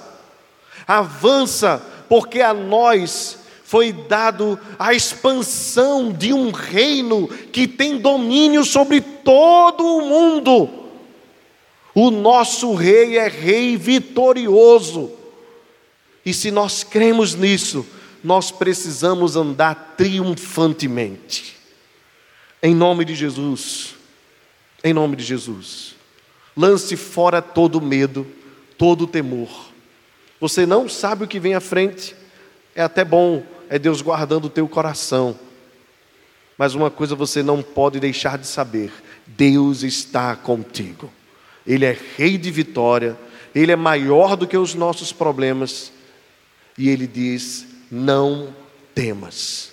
Avança porque a nós foi dado a expansão de um reino que tem domínio sobre todo o mundo. O nosso rei é rei vitorioso. E se nós cremos nisso, nós precisamos andar triunfantemente. Em nome de Jesus. Em nome de Jesus. Lance fora todo medo, todo temor. Você não sabe o que vem à frente. É até bom, é Deus guardando o teu coração. Mas uma coisa você não pode deixar de saber: Deus está contigo. Ele é rei de vitória, ele é maior do que os nossos problemas. E ele diz: não temas.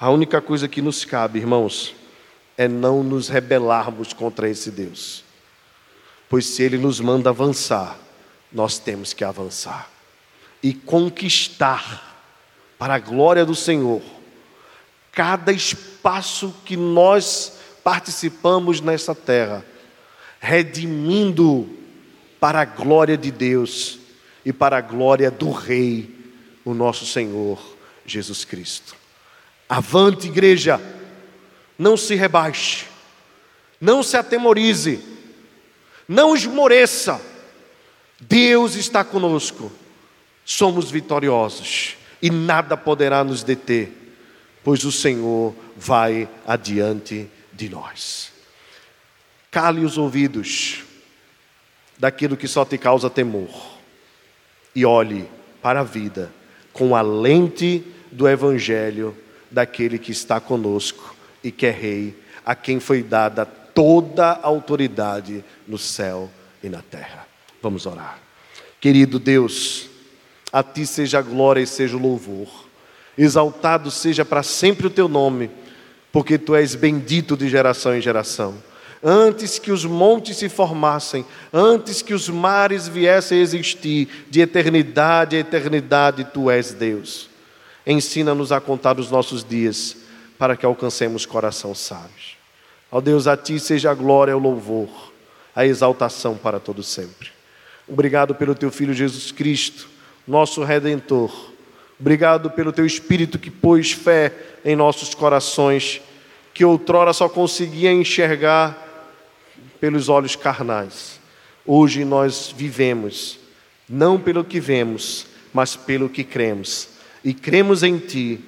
A única coisa que nos cabe, irmãos, é não nos rebelarmos contra esse Deus. Pois se ele nos manda avançar, nós temos que avançar e conquistar para a glória do Senhor cada espaço que nós participamos nessa terra redimindo para a glória de Deus e para a glória do Rei, o nosso Senhor Jesus Cristo. Avante, igreja, não se rebaixe, não se atemorize, não esmoreça. Deus está conosco, somos vitoriosos e nada poderá nos deter, pois o Senhor vai adiante de nós. Cale os ouvidos daquilo que só te causa temor e olhe para a vida com a lente do Evangelho daquele que está conosco e que é Rei, a quem foi dada toda a autoridade no céu e na terra. Vamos orar. Querido Deus, a Ti seja a glória e seja o louvor, exaltado seja para sempre o Teu nome, porque Tu és bendito de geração em geração antes que os montes se formassem, antes que os mares viessem a existir, de eternidade a eternidade, tu és Deus. Ensina-nos a contar os nossos dias, para que alcancemos coração sábios. Ó Deus, a ti seja a glória, o louvor, a exaltação para todo sempre. Obrigado pelo teu filho Jesus Cristo, nosso redentor. Obrigado pelo teu espírito que pôs fé em nossos corações que outrora só conseguia enxergar pelos olhos carnais. Hoje nós vivemos, não pelo que vemos, mas pelo que cremos. E cremos em Ti,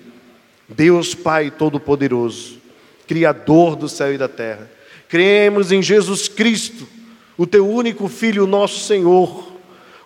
Deus Pai Todo-Poderoso, Criador do céu e da terra. Cremos em Jesus Cristo, o Teu único Filho, nosso Senhor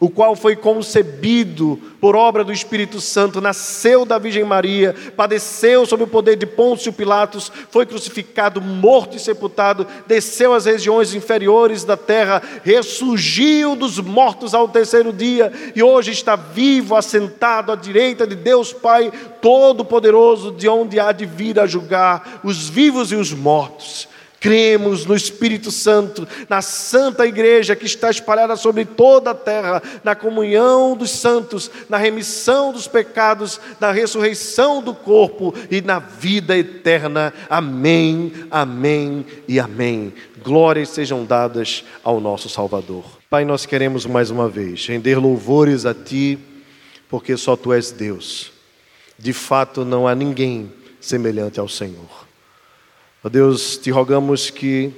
o qual foi concebido por obra do Espírito Santo, nasceu da Virgem Maria, padeceu sob o poder de Pôncio Pilatos, foi crucificado, morto e sepultado, desceu às regiões inferiores da terra, ressurgiu dos mortos ao terceiro dia e hoje está vivo, assentado à direita de Deus Pai Todo-Poderoso, de onde há de vir a julgar os vivos e os mortos. Cremos no Espírito Santo, na Santa Igreja que está espalhada sobre toda a terra, na comunhão dos santos, na remissão dos pecados, na ressurreição do corpo e na vida eterna. Amém, amém e amém. Glórias sejam dadas ao nosso Salvador. Pai, nós queremos mais uma vez render louvores a Ti, porque só Tu és Deus. De fato, não há ninguém semelhante ao Senhor. Ó Deus, te rogamos que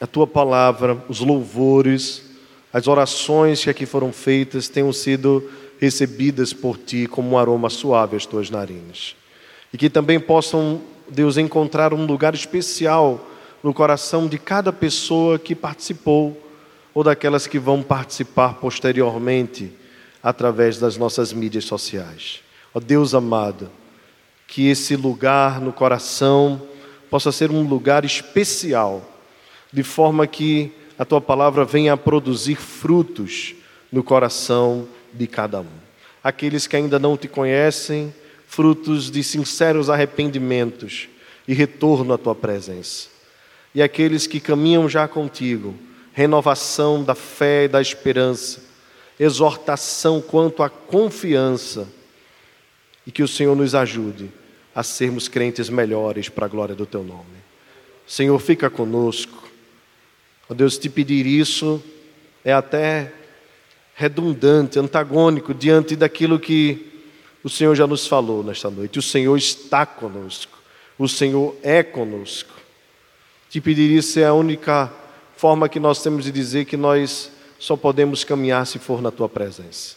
a tua palavra, os louvores, as orações que aqui foram feitas tenham sido recebidas por ti como um aroma suave às tuas narinas. E que também possam, Deus, encontrar um lugar especial no coração de cada pessoa que participou ou daquelas que vão participar posteriormente através das nossas mídias sociais. Ó Deus amado, que esse lugar no coração possa ser um lugar especial, de forma que a tua palavra venha a produzir frutos no coração de cada um. Aqueles que ainda não te conhecem, frutos de sinceros arrependimentos e retorno à tua presença. E aqueles que caminham já contigo, renovação da fé e da esperança, exortação quanto à confiança, e que o Senhor nos ajude a sermos crentes melhores para a glória do teu nome. Senhor, fica conosco. Ó Deus, te pedir isso é até redundante, antagônico diante daquilo que o Senhor já nos falou nesta noite. O Senhor está conosco. O Senhor é conosco. Te pedir isso é a única forma que nós temos de dizer que nós só podemos caminhar se for na tua presença.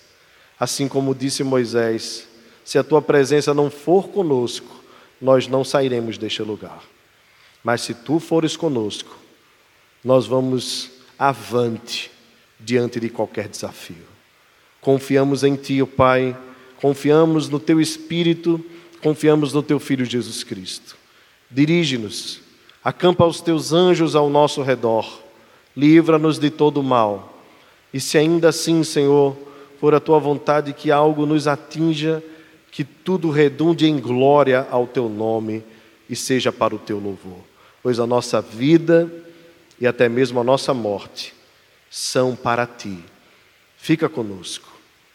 Assim como disse Moisés, se a tua presença não for conosco, nós não sairemos deste lugar. Mas se tu fores conosco, nós vamos avante diante de qualquer desafio. Confiamos em ti, ó Pai, confiamos no teu Espírito, confiamos no teu Filho Jesus Cristo. Dirige-nos, acampa os teus anjos ao nosso redor, livra-nos de todo mal. E se ainda assim, Senhor, for a tua vontade que algo nos atinja, que tudo redunde em glória ao teu nome e seja para o teu louvor, pois a nossa vida e até mesmo a nossa morte são para ti. Fica conosco,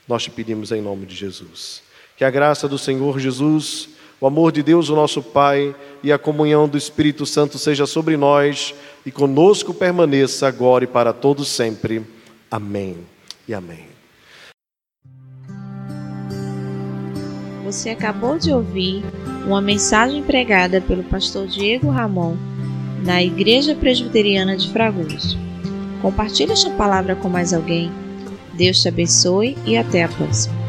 nós te pedimos em nome de Jesus. Que a graça do Senhor Jesus, o amor de Deus, o nosso Pai, e a comunhão do Espírito Santo seja sobre nós e conosco permaneça agora e para todos sempre. Amém e amém. Você acabou de ouvir uma mensagem pregada pelo pastor Diego Ramon na Igreja Presbiteriana de Fragoso. Compartilhe esta palavra com mais alguém. Deus te abençoe e até a próxima.